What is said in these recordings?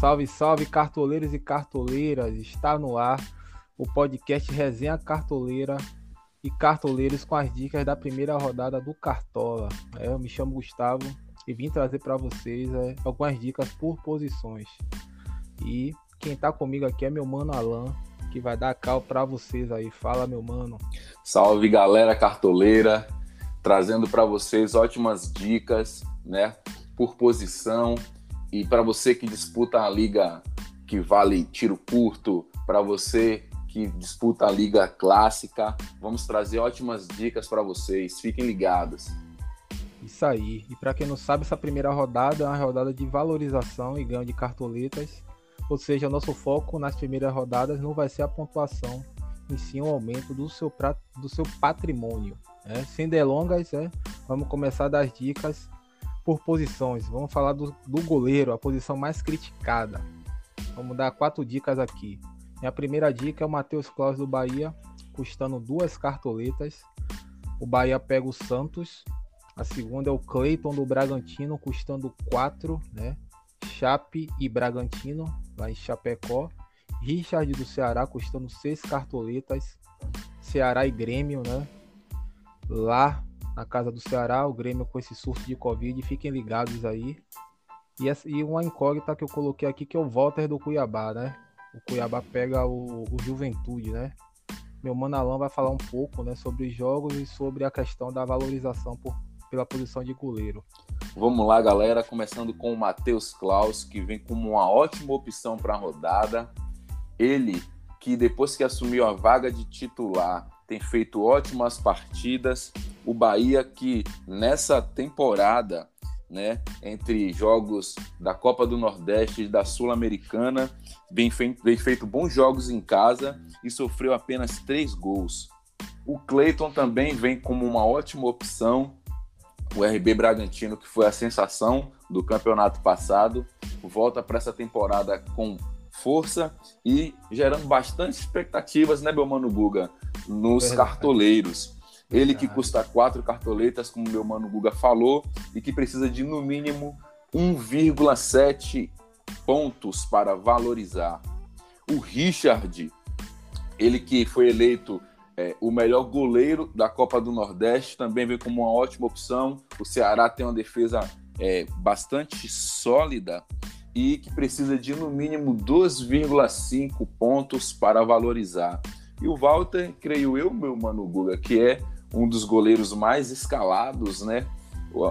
Salve, salve, cartoleiros e cartoleiras! Está no ar o podcast Resenha Cartoleira e Cartoleiros com as dicas da primeira rodada do Cartola. É, eu me chamo Gustavo e vim trazer para vocês é, algumas dicas por posições. E quem está comigo aqui é meu mano Alan, que vai dar cal para vocês aí. Fala, meu mano. Salve, galera cartoleira, trazendo para vocês ótimas dicas, né, por posição e para você que disputa a liga que vale tiro curto, para você que disputa a liga clássica, vamos trazer ótimas dicas para vocês. Fiquem ligados. Isso aí. E para quem não sabe, essa primeira rodada é uma rodada de valorização e ganho de cartoletas. Ou seja, nosso foco nas primeiras rodadas não vai ser a pontuação, em si um aumento do seu, do seu patrimônio. Né? Sem delongas, é, vamos começar das dicas por posições. Vamos falar do, do goleiro, a posição mais criticada. Vamos dar quatro dicas aqui. Minha primeira dica é o Matheus Claus do Bahia, custando duas cartoletas. O Bahia pega o Santos. A segunda é o Cleiton do Bragantino, custando quatro, né? Chape e Bragantino, lá em Chapecó. Richard do Ceará, custando seis cartoletas. Ceará e Grêmio, né? Lá na casa do Ceará, o Grêmio com esse surto de Covid, fiquem ligados aí. E, e uma incógnita que eu coloquei aqui, que é o Walter do Cuiabá, né? O Cuiabá pega o, o Juventude, né? Meu mano Alan vai falar um pouco né, sobre os jogos e sobre a questão da valorização por, pela posição de goleiro. Vamos lá, galera. Começando com o Matheus Klaus, que vem como uma ótima opção para a rodada. Ele, que depois que assumiu a vaga de titular, tem feito ótimas partidas, o Bahia que nessa temporada, né, entre jogos da Copa do Nordeste e da Sul-Americana, vem feito, vem feito bons jogos em casa e sofreu apenas três gols. O Cleiton também vem como uma ótima opção. O RB Bragantino, que foi a sensação do campeonato passado, volta para essa temporada com força e gerando bastante expectativas, né, meu mano Guga, nos cartoleiros. Ele que custa quatro cartoletas, como meu mano Guga falou, e que precisa de no mínimo 1,7 pontos para valorizar. O Richard, ele que foi eleito é, o melhor goleiro da Copa do Nordeste, também vem como uma ótima opção. O Ceará tem uma defesa é, bastante sólida e que precisa de no mínimo 2,5 pontos para valorizar. E o Walter, creio eu, meu mano Guga, que é um dos goleiros mais escalados, né?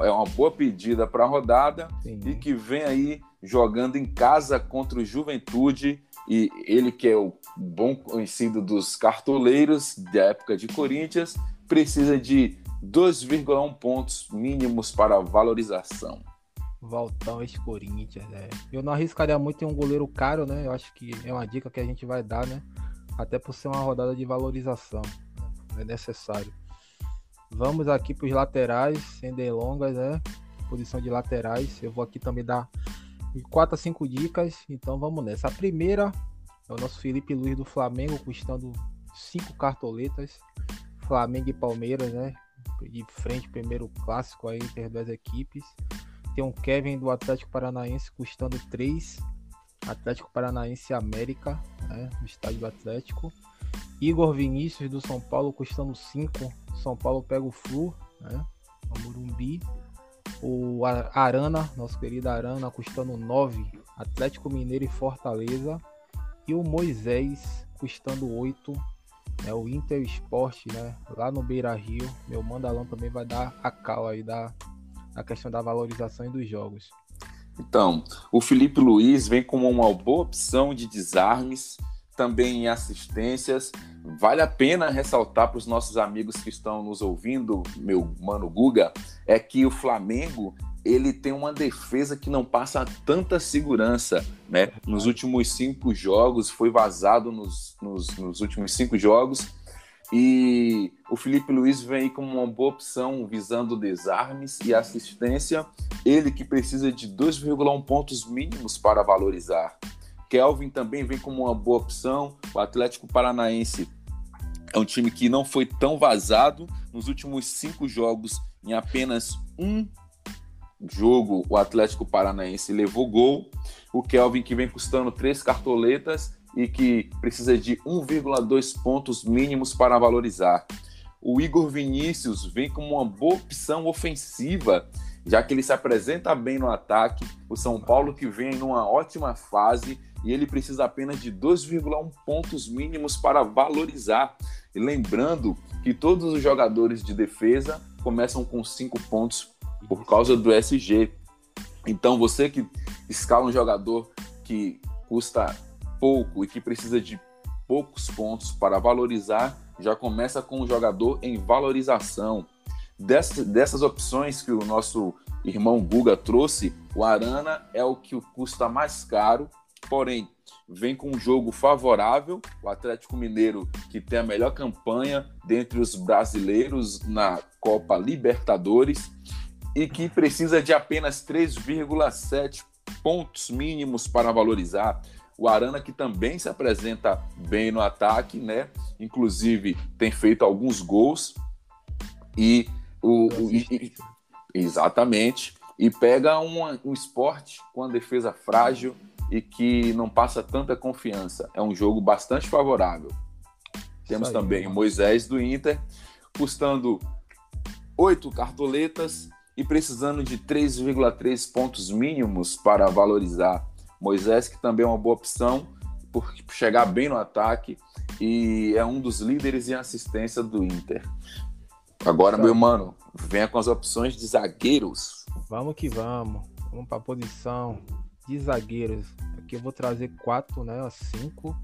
É uma boa pedida para a rodada Sim. e que vem aí jogando em casa contra o Juventude e ele que é o bom conhecido dos cartoleiros da época de Corinthians precisa de 2,1 pontos mínimos para valorização. Valtão ex-Corinthians, né? Eu não arriscaria muito em um goleiro caro, né? Eu acho que é uma dica que a gente vai dar, né? Até por ser uma rodada de valorização. Né? É necessário. Vamos aqui para os laterais, sem delongas, né? Posição de laterais. Eu vou aqui também dar 4 a 5 dicas. Então vamos nessa. A primeira é o nosso Felipe Luiz do Flamengo, custando 5 cartoletas. Flamengo e Palmeiras, né? De frente, primeiro clássico aí entre as duas equipes. Tem um Kevin do Atlético Paranaense custando 3. Atlético Paranaense América, né? No estádio do Atlético. Igor Vinícius do São Paulo custando 5. São Paulo pega o Flu, né? O Morumbi. O Arana, nosso querido Arana, custando 9. Atlético Mineiro e Fortaleza. E o Moisés custando 8. É o Inter Sport, né? Lá no Beira Rio. Meu mandalão também vai dar a cal aí da, da questão da valorização dos jogos. Então, o Felipe Luiz vem como uma boa opção de desarmes também em assistências. Vale a pena ressaltar para os nossos amigos que estão nos ouvindo, meu mano Guga, é que o Flamengo ele tem uma defesa que não passa tanta segurança, né? Nos últimos cinco jogos, foi vazado nos, nos, nos últimos cinco jogos. E o Felipe Luiz vem como uma boa opção, visando desarmes e assistência. Ele que precisa de 2,1 pontos mínimos para valorizar. Kelvin também vem como uma boa opção. O Atlético Paranaense é um time que não foi tão vazado nos últimos cinco jogos, em apenas um jogo o Atlético Paranaense levou gol. O Kelvin que vem custando três cartoletas e que precisa de 1,2 pontos mínimos para valorizar. O Igor Vinícius vem como uma boa opção ofensiva, já que ele se apresenta bem no ataque. O São Paulo que vem numa ótima fase e ele precisa apenas de 2,1 pontos mínimos para valorizar. E lembrando que todos os jogadores de defesa começam com 5 pontos por causa do SG. Então você que escala um jogador que custa pouco e que precisa de poucos pontos para valorizar, já começa com o jogador em valorização. Dessas, dessas opções que o nosso irmão Guga trouxe, o Arana é o que custa mais caro, porém vem com um jogo favorável. O Atlético Mineiro, que tem a melhor campanha dentre os brasileiros na Copa Libertadores e que precisa de apenas 3,7 pontos mínimos para valorizar. O Arana que também se apresenta bem no ataque, né? Inclusive tem feito alguns gols e o, o e, exatamente e pega um esporte com a defesa frágil e que não passa tanta confiança. É um jogo bastante favorável. Temos aí, também o Moisés do Inter, custando oito cartoletas e precisando de 3,3 pontos mínimos para valorizar. Moisés, que também é uma boa opção por chegar bem no ataque e é um dos líderes em assistência do Inter. Agora, meu mano, venha com as opções de zagueiros. Vamos que vamos. Vamos para a posição de zagueiros. Aqui eu vou trazer quatro, né? Cinco.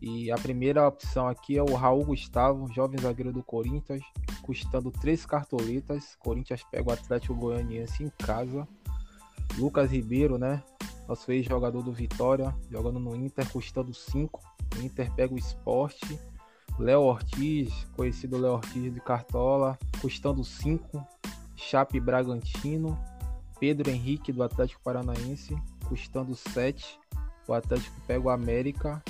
E a primeira opção aqui é o Raul Gustavo, jovem zagueiro do Corinthians, custando três cartoletas. Corinthians pega o Atlético Goianiense em casa. Lucas Ribeiro, né? Nosso ex-jogador do Vitória, jogando no Inter, custando 5. O Inter pega o esporte. Léo Ortiz, conhecido Léo Ortiz de Cartola, custando 5. Chape Bragantino. Pedro Henrique do Atlético Paranaense, custando 7. O Atlético pega o América.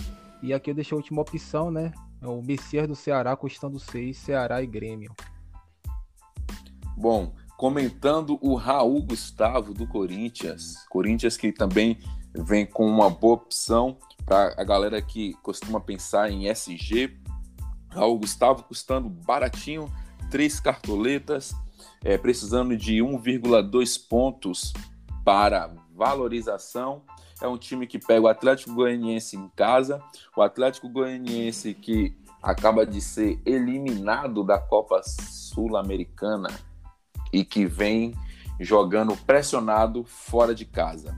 E aqui eu deixei a última opção, né? É o Messias do Ceará custando 6, Ceará e Grêmio. Bom, comentando o Raul Gustavo do Corinthians. Corinthians que também vem com uma boa opção para a galera que costuma pensar em SG. Raul Gustavo custando baratinho, três cartoletas, é, precisando de 1,2 pontos para valorização. É um time que pega o Atlético Goianiense em casa, o Atlético Goianiense que acaba de ser eliminado da Copa Sul-Americana e que vem jogando pressionado fora de casa.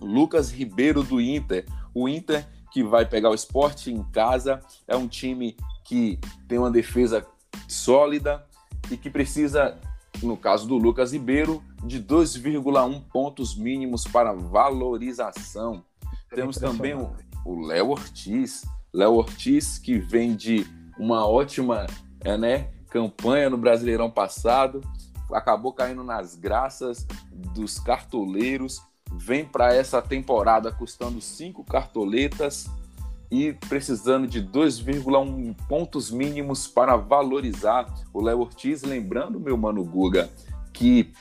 Lucas Ribeiro do Inter, o Inter que vai pegar o esporte em casa, é um time que tem uma defesa sólida e que precisa, no caso do Lucas Ribeiro, de 2,1 pontos mínimos para valorização. É Temos também o Léo Ortiz, Léo Ortiz que vem de uma ótima é, né, campanha no Brasileirão passado, acabou caindo nas graças dos cartoleiros, vem para essa temporada custando cinco cartoletas e precisando de 2,1 pontos mínimos para valorizar o Léo Ortiz. Lembrando, meu mano Guga, que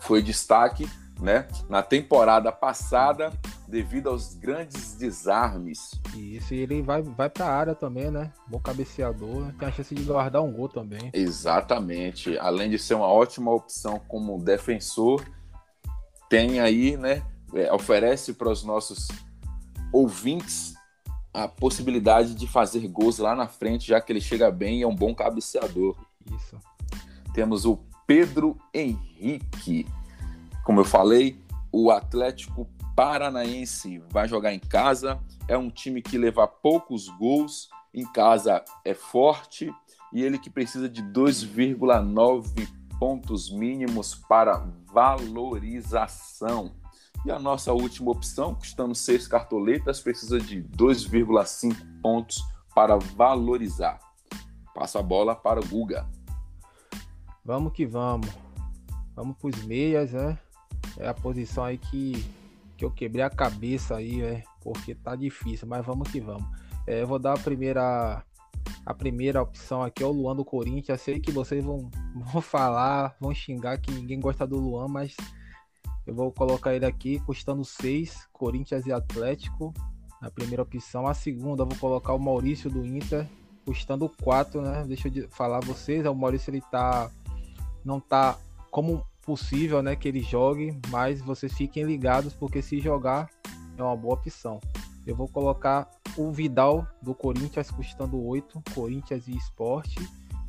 foi destaque né, na temporada passada devido aos grandes desarmes. Isso, e ele vai, vai para a área também, né? Bom cabeceador, né? tem a chance de guardar um gol também. Exatamente. Além de ser uma ótima opção como defensor, tem aí, né? É, oferece para os nossos ouvintes a possibilidade de fazer gols lá na frente, já que ele chega bem e é um bom cabeceador. Isso. Temos o Pedro Henrique. Como eu falei, o Atlético Paranaense vai jogar em casa. É um time que leva poucos gols, em casa é forte e ele que precisa de 2,9 pontos mínimos para valorização. E a nossa última opção, custando seis cartoletas, precisa de 2,5 pontos para valorizar. Passo a bola para o Guga. Vamos que vamos. Vamos para os meias, né? É a posição aí que que eu quebrei a cabeça aí, é, porque tá difícil, mas vamos que vamos. É, eu vou dar a primeira a primeira opção aqui é o Luan do Corinthians. Eu sei que vocês vão, vão falar, vão xingar que ninguém gosta do Luan, mas Eu vou colocar ele aqui custando 6, Corinthians e Atlético. A primeira opção. A segunda, vou colocar o Maurício do Inter, custando 4, né? Deixa eu falar a vocês, o Maurício ele tá não tá como possível, né, que ele jogue, mas vocês fiquem ligados porque se jogar é uma boa opção. Eu vou colocar o Vidal do Corinthians custando 8, Corinthians e Esporte.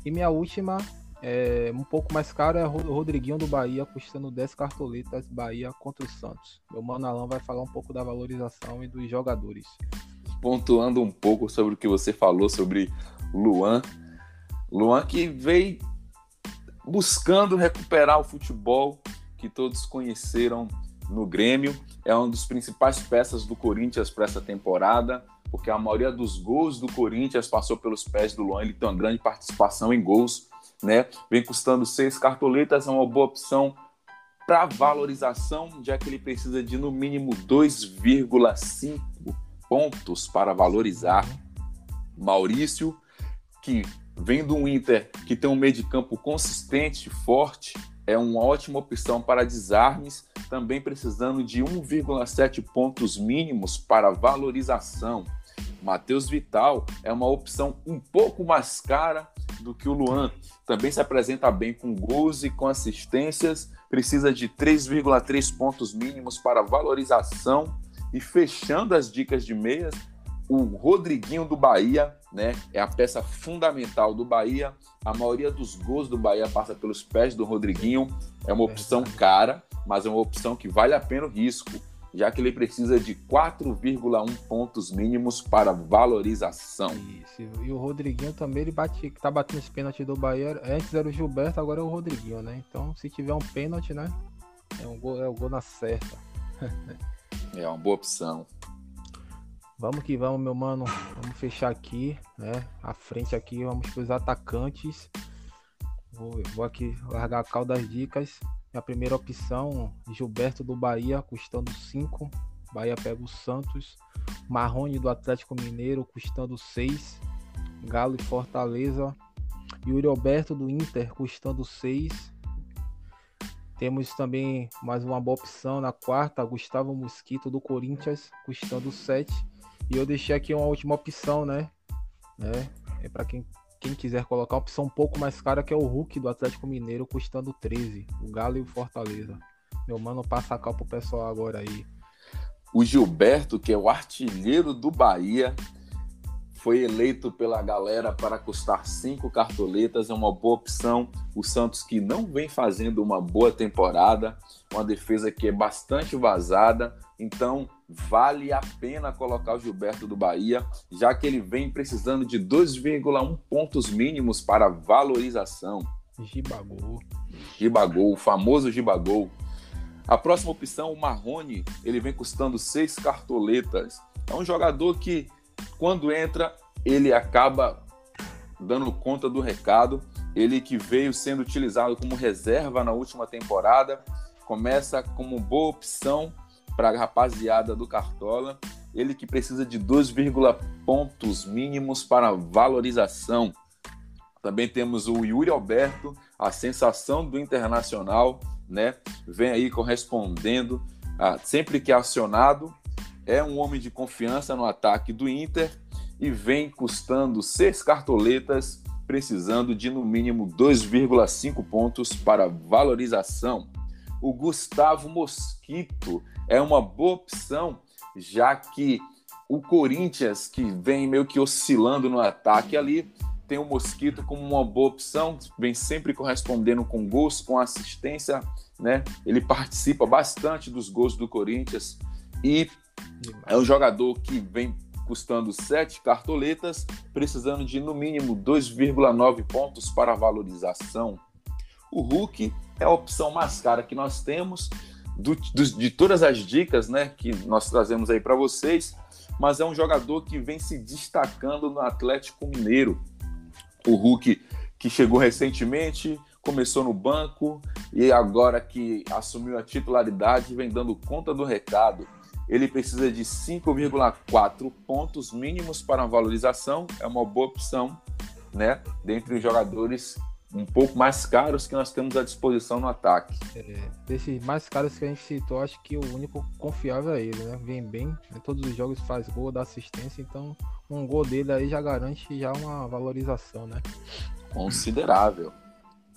E minha última, é, um pouco mais caro, é o Rodriguinho do Bahia custando 10 cartoletas, Bahia contra o Santos. Meu mano Alan vai falar um pouco da valorização e dos jogadores. Pontuando um pouco sobre o que você falou sobre Luan. Luan que veio buscando recuperar o futebol que todos conheceram no Grêmio. É uma das principais peças do Corinthians para essa temporada, porque a maioria dos gols do Corinthians passou pelos pés do Luan. Ele tem uma grande participação em gols, né? Vem custando seis cartoletas, é uma boa opção para valorização, já que ele precisa de no mínimo 2,5 pontos para valorizar. Maurício, que vem do Inter, que tem um meio de campo consistente, forte, é uma ótima opção para desarmes, também precisando de 1,7 pontos mínimos para valorização. Matheus Vital é uma opção um pouco mais cara do que o Luan. Também se apresenta bem com gols e com assistências, precisa de 3,3 pontos mínimos para valorização. E fechando as dicas de meias, o Rodriguinho do Bahia, né? É a peça fundamental do Bahia. A maioria dos gols do Bahia passa pelos pés do Rodriguinho. É uma opção cara, mas é uma opção que vale a pena o risco, já que ele precisa de 4,1 pontos mínimos para valorização. Isso. E o Rodriguinho também ele bate, tá batendo esse pênalti do Bahia. Antes era o Gilberto, agora é o Rodriguinho, né? Então, se tiver um pênalti, né? É um gol, é o um gol na certa. é uma boa opção. Vamos que vamos, meu mano. Vamos fechar aqui, né? A frente aqui, vamos para os atacantes. Vou, vou aqui largar a cal das dicas. Minha primeira opção, Gilberto do Bahia, custando 5. Bahia pega o Santos. Marrone do Atlético Mineiro, custando 6. Galo e Fortaleza. Yuri Alberto do Inter, custando 6. Temos também mais uma boa opção na quarta, Gustavo Mosquito do Corinthians, custando 7. E eu deixei aqui uma última opção, né? né? É para quem, quem quiser colocar uma opção um pouco mais cara, que é o Hulk do Atlético Mineiro, custando 13. O Galo e o Fortaleza. Meu mano, passa a cal pro pessoal agora aí. O Gilberto, que é o artilheiro do Bahia, foi eleito pela galera para custar cinco cartoletas, é uma boa opção. O Santos que não vem fazendo uma boa temporada, uma defesa que é bastante vazada, então vale a pena colocar o Gilberto do Bahia, já que ele vem precisando de 2,1 pontos mínimos para valorização. Gibagol. Gibagol, o famoso Gibagol. A próxima opção, o Marrone, ele vem custando seis cartoletas. É um jogador que, quando entra, ele acaba dando conta do recado. Ele que veio sendo utilizado como reserva na última temporada, começa como boa opção para a rapaziada do Cartola. Ele que precisa de 2, pontos mínimos para valorização. Também temos o Yuri Alberto, a sensação do Internacional, né? Vem aí correspondendo, a, sempre que é acionado, é um homem de confiança no ataque do Inter e vem custando seis cartoletas, precisando de no mínimo 2,5 pontos para valorização. O Gustavo Mosquito é uma boa opção, já que o Corinthians, que vem meio que oscilando no ataque ali, tem o Mosquito como uma boa opção, vem sempre correspondendo com gols, com assistência, né? Ele participa bastante dos gols do Corinthians e é um jogador que vem custando 7 cartoletas, precisando de no mínimo 2,9 pontos para valorização. O Hulk é a opção mais cara que nós temos, do, do, de todas as dicas né, que nós trazemos aí para vocês, mas é um jogador que vem se destacando no Atlético Mineiro. O Hulk, que chegou recentemente, começou no banco e agora que assumiu a titularidade, vem dando conta do recado. Ele precisa de 5,4 pontos mínimos para uma valorização, é uma boa opção, né? Dentre os jogadores um pouco mais caros que nós temos à disposição no ataque. É, desses mais caros que a gente citou, acho que o único confiável é ele, né? Vem bem, em todos os jogos faz gol, dá assistência, então um gol dele aí já garante já uma valorização, né? Considerável.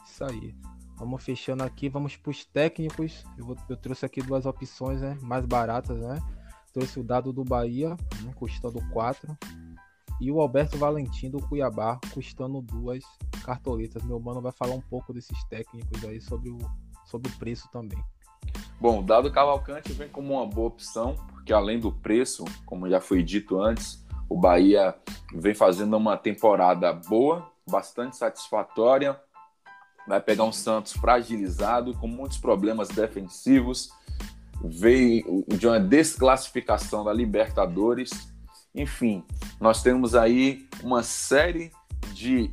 Isso aí. Vamos fechando aqui, vamos para os técnicos. Eu, vou, eu, trouxe aqui duas opções né, mais baratas, né? Trouxe o dado do Bahia, né, custando 4. E o Alberto Valentim do Cuiabá, custando duas cartoletas. Meu mano vai falar um pouco desses técnicos aí sobre o, sobre o preço também. Bom, o dado Cavalcante vem como uma boa opção, porque além do preço, como já foi dito antes, o Bahia vem fazendo uma temporada boa, bastante satisfatória, vai pegar um Santos fragilizado, com muitos problemas defensivos, veio de uma desclassificação da Libertadores. Enfim, nós temos aí uma série de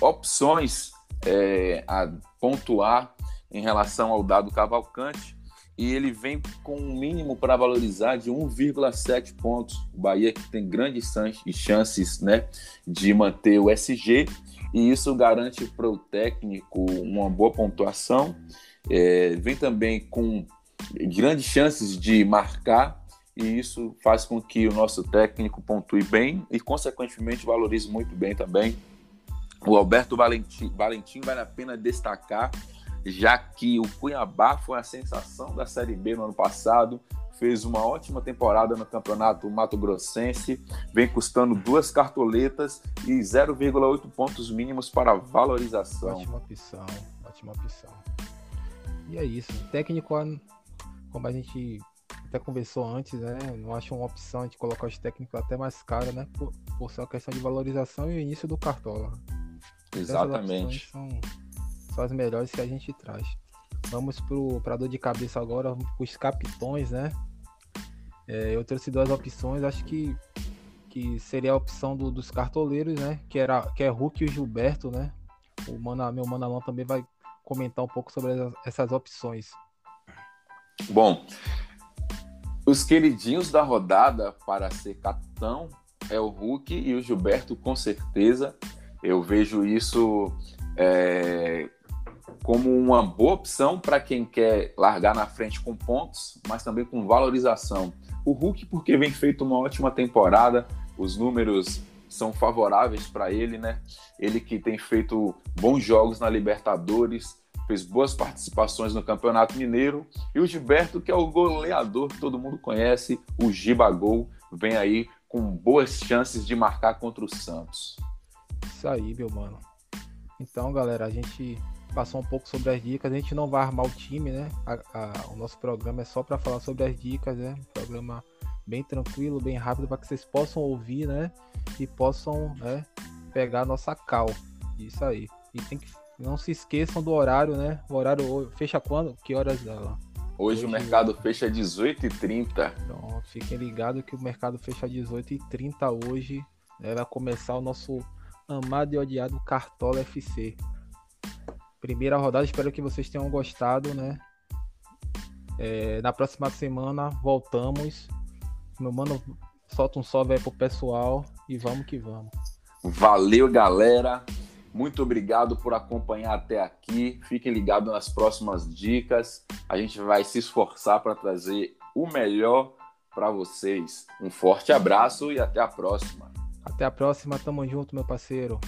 opções é, a pontuar em relação ao dado Cavalcante e ele vem com um mínimo para valorizar de 1,7 pontos. O Bahia que tem grandes chances né, de manter o SG e isso garante para o técnico uma boa pontuação. É, vem também com grandes chances de marcar e isso faz com que o nosso técnico pontue bem e, consequentemente, valorize muito bem também. O Alberto Valentim, Valentim vale a pena destacar, já que o Cuiabá foi a sensação da Série B no ano passado, fez uma ótima temporada no campeonato Mato Grossense, vem custando duas cartoletas e 0,8 pontos mínimos para valorização. Ótima opção, ótima opção. E é isso. Técnico, como a gente até conversou antes, né? Não acho uma opção de colocar os técnicos até mais caros, né? Por, por ser uma questão de valorização e o início do cartola. Exatamente. São, são as melhores que a gente traz. Vamos para dor de cabeça agora, os capitões, né? É, eu trouxe duas opções, acho que, que seria a opção do, dos cartoleiros, né? Que, era, que é Hulk e o Gilberto, né? O Mana, meu Manalão também vai comentar um pouco sobre essas opções. Bom, os queridinhos da rodada para ser capitão é o Hulk e o Gilberto, com certeza. Eu vejo isso é, como uma boa opção para quem quer largar na frente com pontos, mas também com valorização. O Hulk, porque vem feito uma ótima temporada, os números são favoráveis para ele, né? Ele que tem feito bons jogos na Libertadores, fez boas participações no Campeonato Mineiro, e o Gilberto, que é o goleador que todo mundo conhece, o Gibagol, vem aí com boas chances de marcar contra o Santos. Isso aí, meu mano. Então, galera, a gente passou um pouco sobre as dicas. A gente não vai armar o time, né? A, a, o nosso programa é só para falar sobre as dicas, né? Um programa bem tranquilo, bem rápido para que vocês possam ouvir, né? E possam né, pegar a nossa cal. Isso aí. E tem que não se esqueçam do horário, né? O horário fecha quando? Que horas dela? Hoje, Hoje o mercado fecha às 18h30. Então, fiquem ligados que o mercado fecha às 18h30 hoje. Né? Vai começar o nosso amado e odiado Cartola FC primeira rodada. Espero que vocês tenham gostado, né? É, na próxima semana voltamos. Meu mano, solta um salve aí pro pessoal e vamos que vamos. Valeu, galera. Muito obrigado por acompanhar até aqui. Fiquem ligados nas próximas dicas. A gente vai se esforçar para trazer o melhor para vocês. Um forte abraço e até a próxima. Até a próxima, tamo junto, meu parceiro.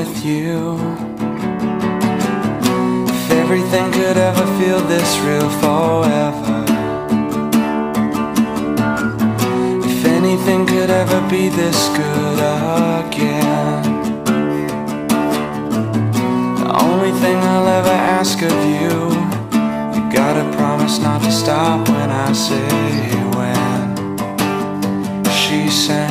With you if everything could ever feel this real forever. If anything could ever be this good again. The only thing I'll ever ask of you, you gotta promise not to stop when I say when. She sang.